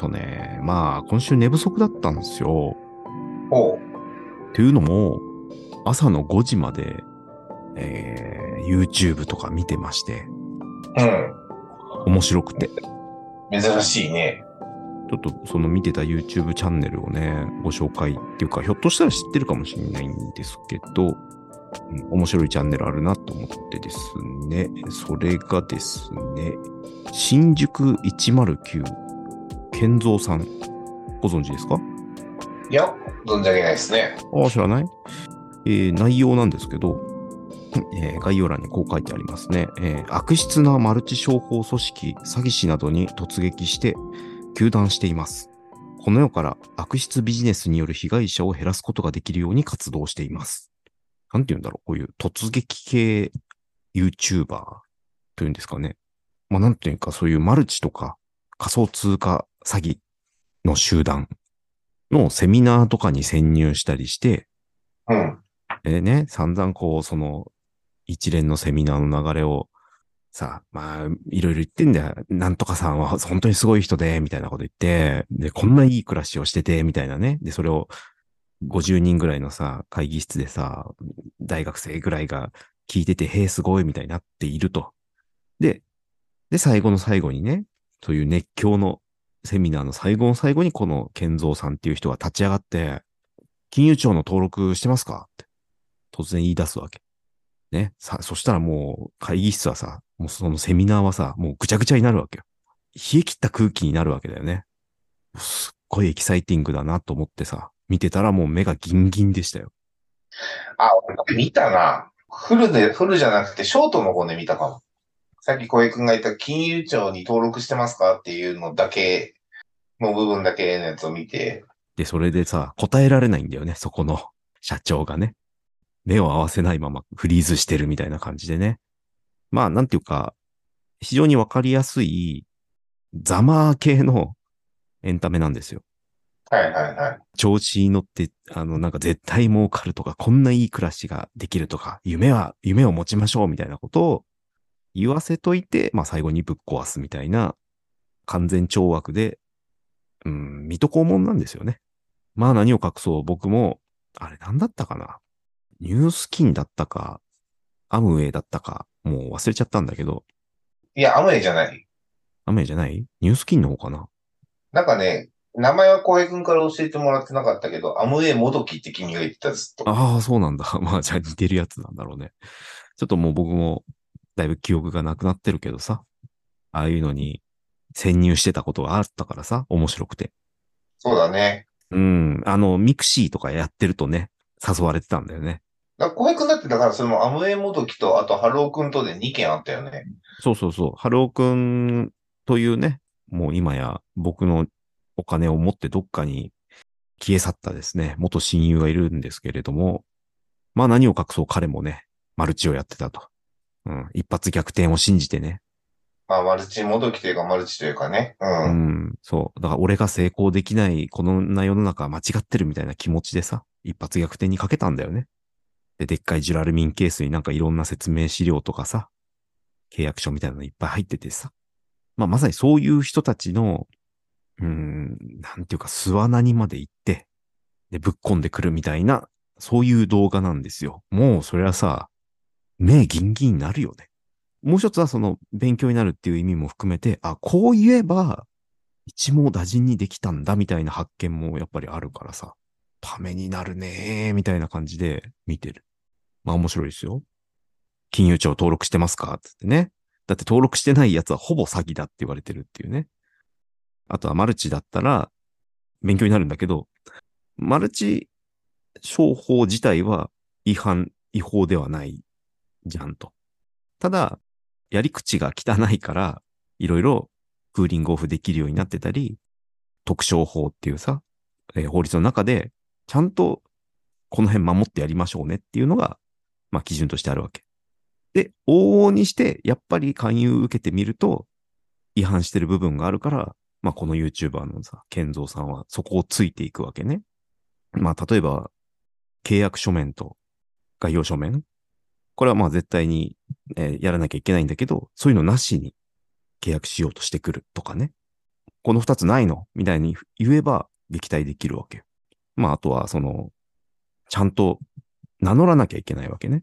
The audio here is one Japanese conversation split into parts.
とね、まあ、今週寝不足だったんですよ。ほというのも、朝の5時まで、えー、YouTube とか見てまして、う。うん。面白くて。珍しいね。ちょっとその見てた YouTube チャンネルをね、ご紹介っていうか、ひょっとしたら知ってるかもしれないんですけど、うん面白いチャンネルあるなと思ってですね。それがですね、新宿109、健三さん、ご存知ですか？いや、存じ上げないですね。ああ、知らない？えー内容なんですけど、えー概要欄にこう書いてありますね。えー悪質なマルチ商法組織、詐欺師などに突撃して、糾弾しています。この世から悪質ビジネスによる被害者を減らすことができるように活動しています。なんて言うんだろう？こういう突撃系 YouTuber というんですかね。まあなんていうかそういうマルチとか仮想通貨詐欺の集団のセミナーとかに潜入したりして、うん。でね、散々こう、その、一連のセミナーの流れを、さ、まあ、いろいろ言ってんだよ。なんとかさんは本当にすごい人で、みたいなこと言って、で、こんないい暮らしをしてて、みたいなね。で、それを50人ぐらいのさ、会議室でさ、大学生ぐらいが聞いてて、へえ、すごい、みたいになっていると。で、で、最後の最後にね、そういう熱狂のセミナーの最後の最後に、この健三さんっていう人が立ち上がって、金融庁の登録してますかって突然言い出すわけ。ね。さ、そしたらもう会議室はさ、もうそのセミナーはさ、もうぐちゃぐちゃになるわけよ。冷え切った空気になるわけだよね。すっごいエキサイティングだなと思ってさ、見てたらもう目がギンギンでしたよ。あ、俺見たな。フルで、フルじゃなくて、ショートの方で見たかも。さっき小江くんが言った金融庁に登録してますかっていうのだけ、の部分だけのやつを見て、で、それでさ、答えられないんだよね、そこの 社長がね。目を合わせないままフリーズしてるみたいな感じでね。まあ、なんていうか、非常にわかりやすい、ザマー系のエンタメなんですよ。はいはいはい。調子に乗って、あの、なんか絶対儲かるとか、こんないい暮らしができるとか、夢は、夢を持ちましょうみたいなことを言わせといて、まあ最後にぶっ壊すみたいな完全懲悪で、うん、水戸黄門なんですよね。まあ何を隠そう、僕も、あれなんだったかな？ニュースキンだったか、アムウェイだったか、もう忘れちゃったんだけど、いや、アムウェイじゃない。アムウェイじゃない？ニュースキンの方かな？なんかね、名前は小江くんから教えてもらってなかったけど、アムウェイもどきって君が言ってたずっと。ああ、そうなんだ。まあ、じゃあ似てるやつなんだろうね。ちょっともう僕も、だいぶ記憶がなくなってるけどさ。ああいうのに潜入してたことがあったからさ、面白くて。そうだね。うん。あの、ミクシーとかやってるとね、誘われてたんだよね。だ小江くんだって、だからそのアムウェイもどきと、あとハローくんとで2件あったよね。そうそうそう。ハローくんというね、もう今や僕のお金を持ってどっかに消え去ったですね、元親友がいるんですけれども、まあ何を隠そう彼もね、マルチをやってたと。うん。一発逆転を信じてね。まあ、マルチもどきというか、マルチというかね。う。うんん。そう。だから俺が成功できないこんな世の中は間違ってるみたいな気持ちでさ、一発逆転にかけたんだよね。で、でっかいジュラルミンケースになんかいろんな説明資料とかさ、契約書みたいなのいっぱい入っててさ。まあまさにそういう人たちの、うーん、なんていうか巣穴にまで行って、で、ぶっ込んでくるみたいな、そういう動画なんですよ。もうそれはさ、目ギンギンになるよね。もう一つはその勉強になるっていう意味も含めて、あ、こう言えば、一網打尽にできたんだみたいな発見もやっぱりあるからさ、ためになるねーみたいな感じで見てる。まあ面白いですよ。金融庁登録してますかつってね。だって登録してないやつはほぼ詐欺だって言われてるっていうね。あとはマルチだったら勉強になるんだけど、マルチ商法自体は違反、違法ではないじゃんと。ただ、やり口が汚いから、いろいろクーリングオフできるようになってたり、特商法っていうさ、えー法律の中で、ちゃんとこの辺守ってやりましょうねっていうのが、まあ基準としてあるわけ。で、往々にして、やっぱり勧誘受けてみると、違反してる部分があるから、まあこの YouTuber のさ、健三さんはそこをついていくわけね。まあ例えば、契約書面と概要書面。これはまあ絶対に、えーやらなきゃいけないんだけど、そういうのなしに契約しようとしてくるとかね。この二つないの？みたいに言えば撃退できるわけ。まあ、あとは、その、ちゃんと名乗らなきゃいけないわけね。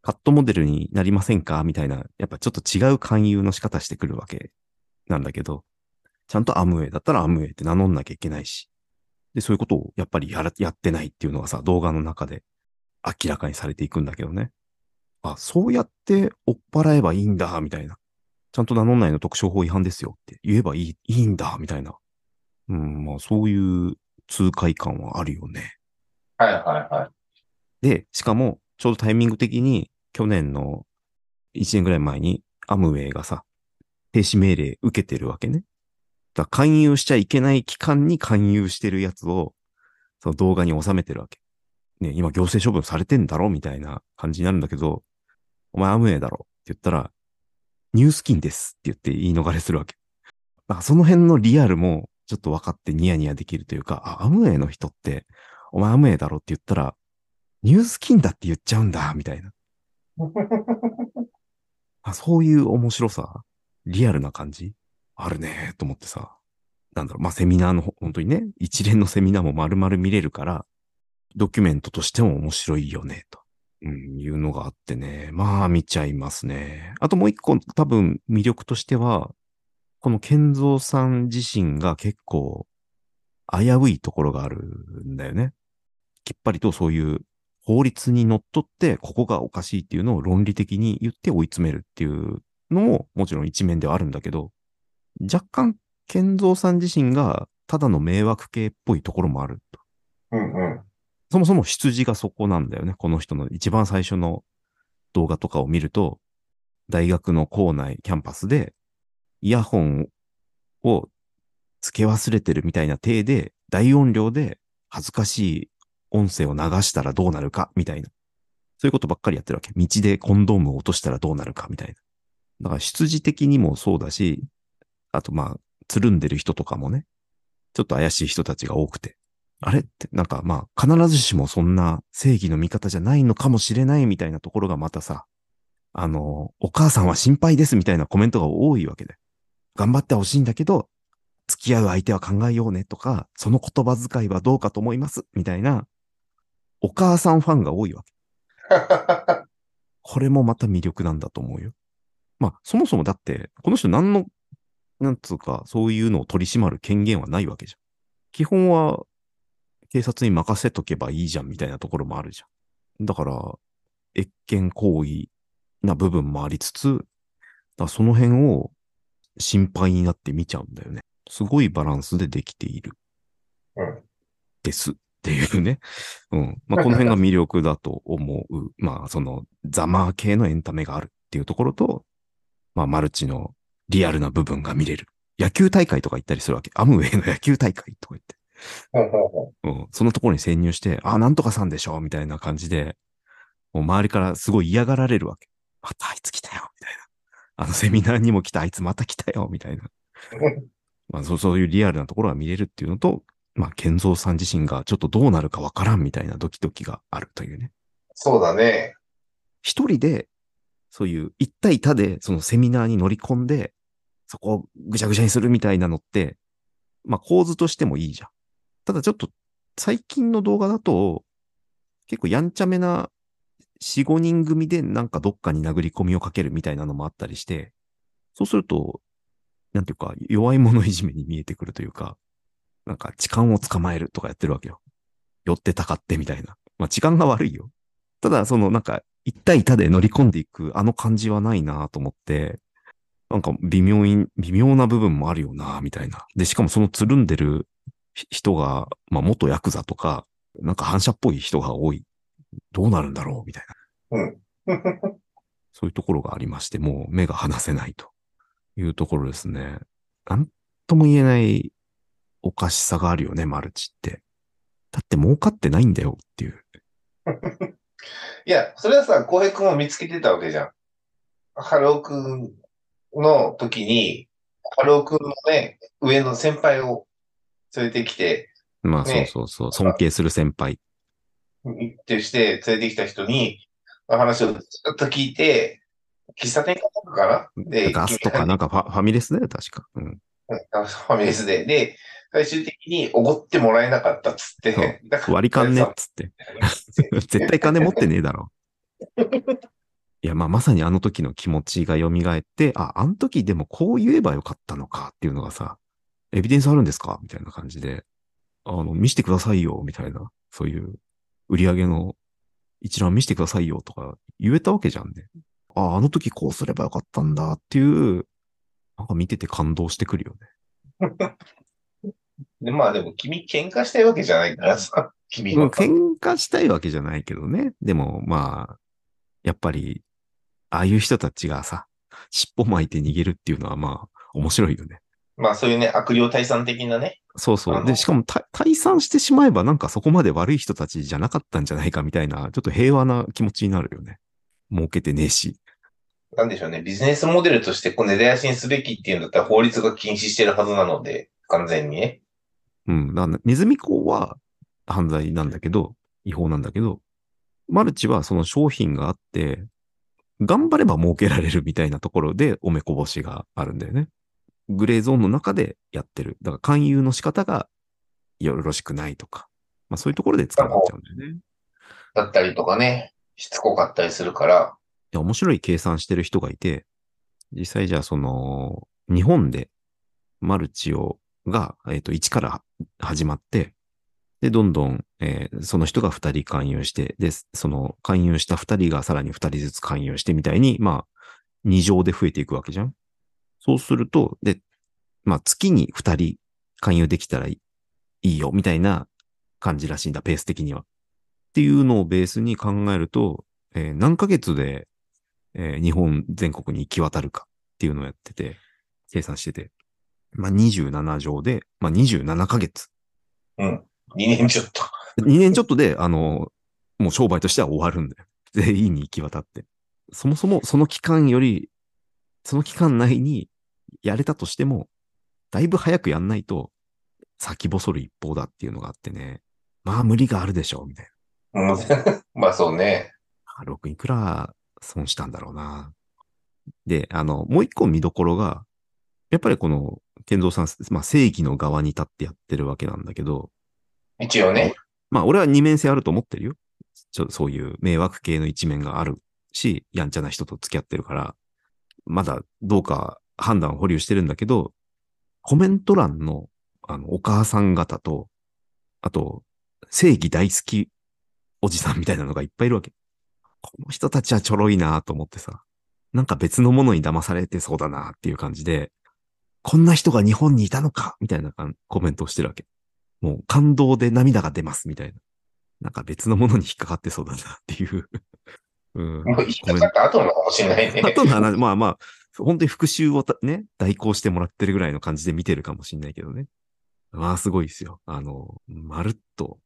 カットモデルになりませんか？みたいな、やっぱちょっと違う勧誘の仕方してくるわけなんだけど、ちゃんとアムウェイだったらアムウェイって名乗んなきゃいけないし。で、そういうことをやっぱりやらやってないっていうのがさ、動画の中で明らかにされていくんだけどね。あ、そうやって追っ払えばいいんだ、みたいな。ちゃんと名乗んないの特徴法違反ですよって言えばいい、いいんだ、みたいな。うん、まあそういう痛快感はあるよね。はいはいはい。で、しかも、ちょうどタイミング的に、去年の1年ぐらい前に、アムウェイがさ、停止命令受けてるわけね。だから勧誘しちゃいけない期間に勧誘してるやつを、その動画に収めてるわけ。ね、今行政処分されてんだろみたいな感じになるんだけど、お前アムウェイだろって言ったら、ニュースキンですって言って言い逃れするわけ。その辺のリアルもちょっと分かってニヤニヤできるというか、あ、アムウェイの人って、お前アムウェイだろって言ったら、ニュースキンだって言っちゃうんだ、みたいな。あそういう面白さ、リアルな感じあるね、と思ってさ。なんだろう、まあ、セミナーの、本当にね、一連のセミナーも丸々見れるから、ドキュメントとしても面白いよね、と。うん、いうのがあってね。まあ、見ちゃいますね。あともう一個、多分魅力としては、この健三さん自身が結構、危ういところがあるんだよね。きっぱりとそういう法律にのっとって、ここがおかしいっていうのを論理的に言って追い詰めるっていうのも、もちろん一面ではあるんだけど、若干、健三さん自身がただの迷惑系っぽいところもあると。うんうん。そもそも出自がそこなんだよね。この人の一番最初の動画とかを見ると、大学の校内、キャンパスで、イヤホンを付け忘れてるみたいな体で、大音量で恥ずかしい音声を流したらどうなるか、みたいな。そういうことばっかりやってるわけ。道でコンドームを落としたらどうなるか、みたいな。だから出自的にもそうだし、あとまあ、つるんでる人とかもね、ちょっと怪しい人たちが多くて。あれって、なんかまあ、必ずしもそんな正義の味方じゃないのかもしれないみたいなところがまたさ、あの、お母さんは心配ですみたいなコメントが多いわけで。頑張ってほしいんだけど、付き合う相手は考えようねとか、その言葉遣いはどうかと思いますみたいな、お母さんファンが多いわけ。これもまた魅力なんだと思うよ。まあ、そもそもだって、この人何の、なんつうか、そういうのを取り締まる権限はないわけじゃん。基本は、警察に任せとけばいいじゃんみたいなところもあるじゃん。だから、越権行為な部分もありつつ、その辺を心配になって見ちゃうんだよね。すごいバランスでできている。うんです。っていうね。うん。まあ、この辺が魅力だと思う。まあ、その、ザマー系のエンタメがあるっていうところと、まあ、マルチのリアルな部分が見れる。野球大会とか行ったりするわけ。アムウェイの野球大会とか言って。ほうん。そのところに潜入して、あ、なんとかさんでしょみたいな感じで、もう周りからすごい嫌がられるわけ。またあいつ来たよみたいな。あのセミナーにも来たあいつまた来たよみたいな。まあそう、そういうリアルなところが見れるっていうのと、まあ、健三さん自身がちょっとどうなるかわからんみたいなドキドキがあるというね。そうだね。一人で、そういう一対多でそのセミナーに乗り込んで、そこをぐちゃぐちゃにするみたいなのって、まあ構図としてもいいじゃん。ただちょっと最近の動画だと、結構やんちゃめな4、5人組でなんかどっかに殴り込みをかけるみたいなのもあったりして、そうすると、なんていうか弱い者いじめに見えてくるというか、なんか痴漢を捕まえるとかやってるわけよ。寄ってたかってみたいな。まあ痴漢が悪いよ。ただそのなんか一対多で乗り込んでいくあの感じはないなと思って、なんか微妙に、微妙な部分もあるよなみたいな。で、しかもそのつるんでる人が、まあ元ヤクザとか、なんか反射っぽい人が多い。どうなるんだろう？みたいな。うん。そういうところがありまして、もう目が離せないというところですね。なんとも言えないおかしさがあるよね、マルチって。だって儲かってないんだよっていう。いや、それはさ、浩平君も見つけてたわけじゃん。春尾くんの時に、春尾くんのね、上の先輩を連れてきて、まあそうねそうそう、尊敬する先輩。行ってして連れてきた人に、話をずっと聞いて、喫茶店かなんかかな？で、ガスとかなんかファファミレスだよ、確か。うん。ファミレスで。で、最終的におごってもらえなかったっつって。割り勘ねっつって。絶対金持ってねえだろ。いや、まあ、まさにあの時の気持ちが蘇って、あ、あの時でもこう言えばよかったのかっていうのがさ、エビデンスあるんですか？みたいな感じで、あの、見せてくださいよ、みたいな、そういう売り上げの一覧見せてくださいよとか言えたわけじゃんね。あ、あの時こうすればよかったんだっていう、なんか見てて感動してくるよね。で、まあでも君喧嘩したいわけじゃないからさ。君うんは。喧嘩したいわけじゃないけどね。でも、まあ、やっぱり、ああいう人たちがさ、尻尾巻いて逃げるっていうのはまあ、面白いよね。まあそういうね、悪霊退散的なね。そうそう。で、しかもた退散してしまえばなんかそこまで悪い人たちじゃなかったんじゃないかみたいな、ちょっと平和な気持ちになるよね。儲けてねえし。なんでしょうね。ビジネスモデルとしてこう根絶やしにすべきっていうんだったら法律が禁止してるはずなので、完全にね。うん。だからネズミ講は犯罪なんだけど、違法なんだけど、マルチはその商品があって、頑張れば儲けられるみたいなところでおめこぼしがあるんだよね。グレーゾーンの中でやってる。だから勧誘の仕方がよろしくないとか。まあそういうところで捕まっちゃうんだよね。いだったりとかね、しつこかったりするから、や、面白い計算してる人がいて、実際じゃあその、日本でマルチを、が、えっ、と、1から始まって、で、どんどん、えーその人が2人勧誘して、で、その勧誘した2人がさらに2人ずつ勧誘してみたいに、まあ、2乗で増えていくわけじゃん。そうすると、で、まあ、月に2人勧誘できたらいいよ、みたいな感じらしいんだ、ペース的には。っていうのをベースに考えると、えー何ヶ月で、えー日本全国に行き渡るかっていうのをやってて、計算してて。まあ、27乗で、まあ、27ヶ月。うん。2年ちょっと。2年ちょっとで、あの、もう商売としては終わるんだよ。全員に行き渡って。そもそもその期間より、その期間内にやれたとしても、だいぶ早くやんないと、先細る一方だっていうのがあってね。まあ無理があるでしょう、みたいうん まあそうね。な。6いくら損したんだろうな。で、あの、もう一個見どころが、やっぱりこの、健三さん、まあ正義の側に立ってやってるわけなんだけど、一応ね。まあ、俺は二面性あると思ってるよ。ちょそういう迷惑系の一面があるし、やんちゃな人と付き合ってるから、まだどうか判断を保留してるんだけど、コメント欄の、あの、お母さん方と、あと、正義大好きおじさんみたいなのがいっぱいいるわけ。この人たちはちょろいなと思ってさ、なんか別のものに騙されてそうだなっていう感じで、こんな人が日本にいたのかみたいなコメントをしてるわけ。もう感動で涙が出ますみたいな。なんか別のものに引っかかってそうだなっていう。うん。もう引っかかった後なのかもしれないね。後の話、まあまあ、本当に復習をたね、代行してもらってるぐらいの感じで見てるかもしれないけどね。まあすごいですよ。あの、まるっと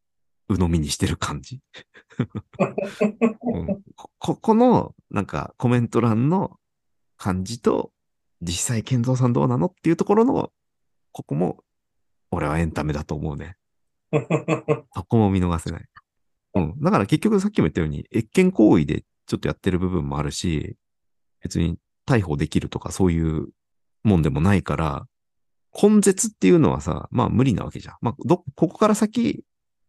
鵜呑みにしてる感じ。うんこここの、なんかコメント欄の感じと、実際健三さんどうなのっていうところの、ここも、俺はエンタメだと思うね。そこも見逃せない。うん。だから結局さっきも言ったように、越権行為でちょっとやってる部分もあるし、別に逮捕できるとかそういうもんでもないから、根絶っていうのはさ、まあ無理なわけじゃん。まあ、ど、ここから先、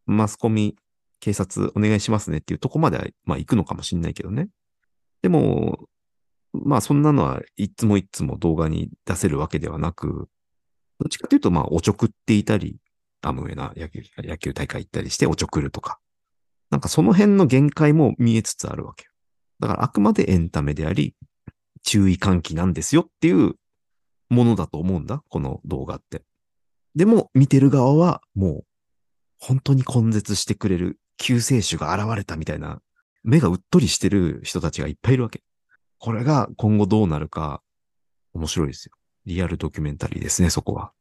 マスコミ、警察お願いしますねっていうとこまでは、まあ行くのかもしんないけどね。でも、まあそんなのはいつもいつも動画に出せるわけではなく、どっちかというとまあおちょくっていたり、アムウェイな野球、野球大会行ったりしておちょくるとか。なんかその辺の限界も見えつつあるわけよ。だからあくまでエンタメであり、注意喚起なんですよっていうものだと思うんだ、この動画って。でも見てる側はもう本当に根絶してくれる救世主が現れたみたいな目がうっとりしてる人たちがいっぱいいるわけ。これが今後どうなるか面白いですよ。リアルドキュメンタリーですね、そこは。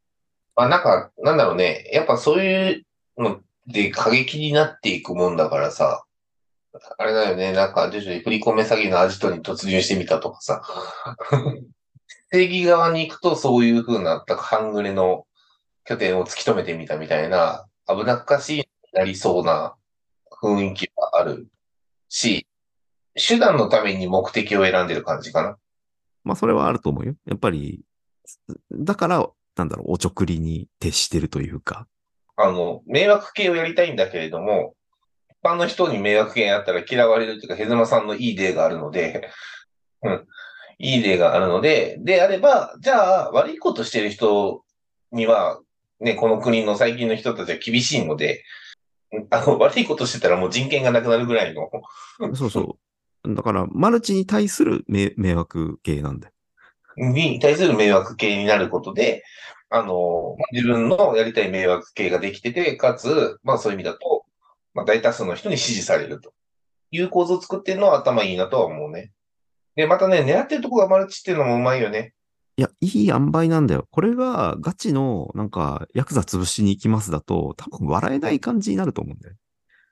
あなんか、なんだろうね。やっぱそういうので過激になっていくもんだからさ。あれだよね。なんか徐々に振り込め詐欺のアジトに突入してみたとかさ。正義側に行くとそういう風な、なんか半グレの拠点を突き止めてみたみたいな、危なっかしいなりそうな雰囲気があるし、手段のために目的を選んでる感じかな。まあそれはあると思うよ。やっぱり、だからなんだろう、おちょくりに徹してるというか。あの、迷惑系をやりたいんだけれども、一般の人に迷惑系やったら嫌われるというか、ヘズマさんのいい例があるので、うん。いい例があるので、であれば、じゃあ、悪いことしてる人には、ね、この国の最近の人たちは厳しいので、あの、悪いことしてたらもう人権がなくなるぐらいの。そうそう。だから、マルチに対する迷迷惑系なんだよ。に対する迷惑系になることで、あの、自分のやりたい迷惑系ができてて、かつ、まあそういう意味だと、まあ大多数の人に支持されるという構造を作ってるのは頭いいなとは思うね。で、またね、狙ってるとこがマルチっていうのもうまいよね。いや、いい塩梅なんだよ。これがガチの、なんか、ヤクザ潰しに行きますだと、多分笑えない感じになると思うんだよ。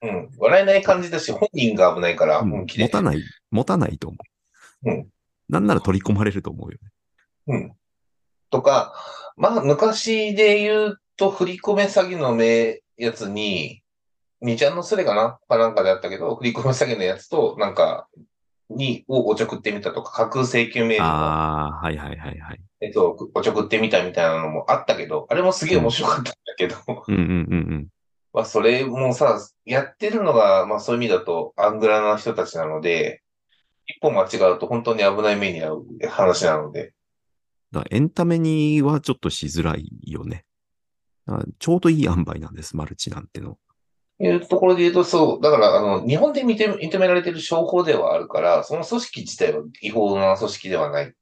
うん。笑えない感じだし、本人が危ないから、うん本気で。持たない、持たないと思う。うん。なんなら取り込まれると思うよね。うん。とか、まあ、昔で言うと、振り込め詐欺のめやつに、二ちゃんのスレかな？かなんかであったけど、振り込め詐欺のやつと、なんか、に、をおちょくってみたとか、架空請求メールの、ああ、はいはいはいはい。えっと、おちょくってみたみたいなのもあったけど、あれもすげえ面白かったんだけど、うんうんうんうん。まあ、それもさ、やってるのが、まあ、そういう意味だと、アングラな人たちなので、一歩間違うと本当に危ない目に遭う話なので、だエンタメにはちょっとしづらいよね。ちょうどいい塩梅なんです、マルチなんての。いうところで言うと、そう、だから、あの、日本で認め認められている商法ではあるから、その組織自体は違法な組織ではない。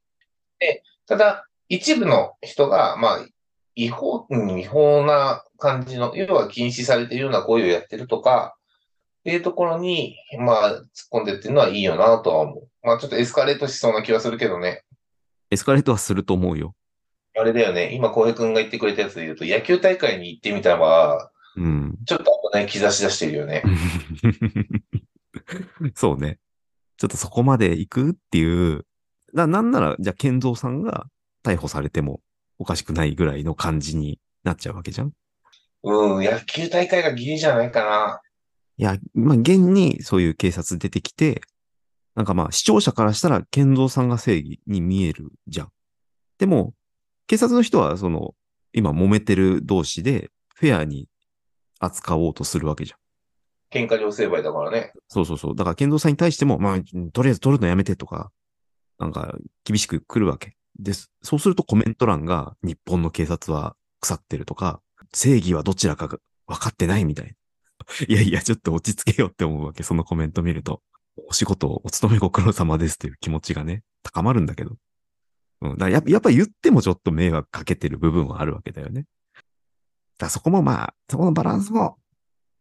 で、ただ、一部の人が、まあ、違法、うん違法な感じの、要は禁止されているような行為をやってるとか、っていうところに、まあ、突っ込んでっていうのはいいよなとは思う。まあ、ちょっとエスカレートしそうな気はするけどね。エスカレートはすると思うよ。あれだよね。今、浩平君が言ってくれたやつで言うと、野球大会に行ってみたら、うん。ちょっと危ない兆し出してるよね。そうね。ちょっとそこまで行くっていう。な、なんなら、じゃあ、健三さんが逮捕されてもおかしくないぐらいの感じになっちゃうわけじゃん。うん、野球大会がギリじゃないかな。いや、まあ、現にそういう警察出てきて、なんかまあ、視聴者からしたら、健三さんが正義に見えるじゃん。でも、警察の人は、その、今揉めてる同士で、フェアに扱おうとするわけじゃん。喧嘩両成敗だからね。そうそうそう。だから、健三さんに対しても、まあ、とりあえず取るのやめてとか、なんか、厳しく来るわけ。です。そうするとコメント欄が、日本の警察は腐ってるとか、正義はどちらかが分かってないみたいな。いやいや、ちょっと落ち着けよって思うわけ。そのコメント見ると。お仕事、お勤めご苦労様ですという気持ちがね、高まるんだけど。うん。だからややっぱ言ってもちょっと迷惑かけてる部分はあるわけだよね。だそこもまあ、そこのバランスも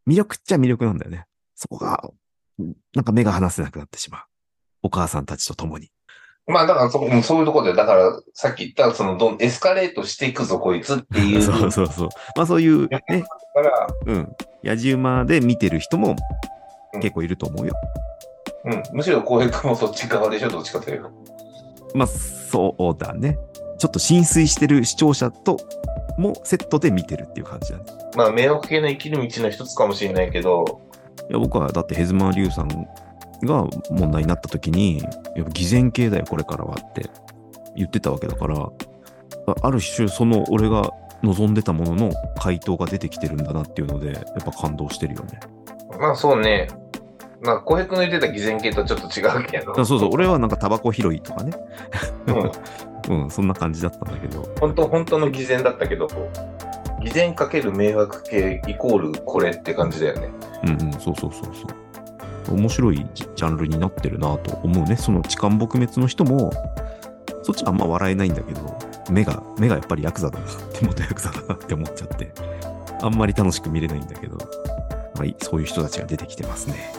魅力っちゃ魅力なんだよね。そこが、なんか目が離せなくなってしまう。お母さんたちと共に。まあだからそ、うんそういうところで、だからさっき言った、そのどん、エスカレートしていくぞ、こいつっていう。そうそうそう。まあそういうね、から、うん。やじ馬で見てる人もうん結構いると思うよ。うん、むしろ浩平君もそっち側でしょ、どっちかというと。まあそうだね。ちょっと浸水してる視聴者ともセットで見てるっていう感じだね。まあ、迷惑系の生きる道の一つかもしれないけど、いや僕はだってヘズマーリュウさんが問題になった時に、やっぱ偽善系だよ、これからはって言ってたわけだから、あある種その俺が望んでたものの回答が出てきてるんだなっていうので、やっぱ感動してるよね。まあそうね。まあ、浩平君の言ってた偽善系とちょっと違うけど。あそうそう、俺はなんかタバコ拾いとかね。うん。うん、そんな感じだったんだけど。本当、本当の偽善だったけど、偽善かける迷惑系イコールこれって感じだよね。うんうん、そうそうそうそう。面白いジジャンルになってるなと思うね。その痴漢撲滅の人も、そっちはあんま笑えないんだけど、目が、目がやっぱりヤクザだなって、元ヤクザだなって思っちゃって、あんまり楽しく見れないんだけど、まあ、いそういう人たちが出てきてますね。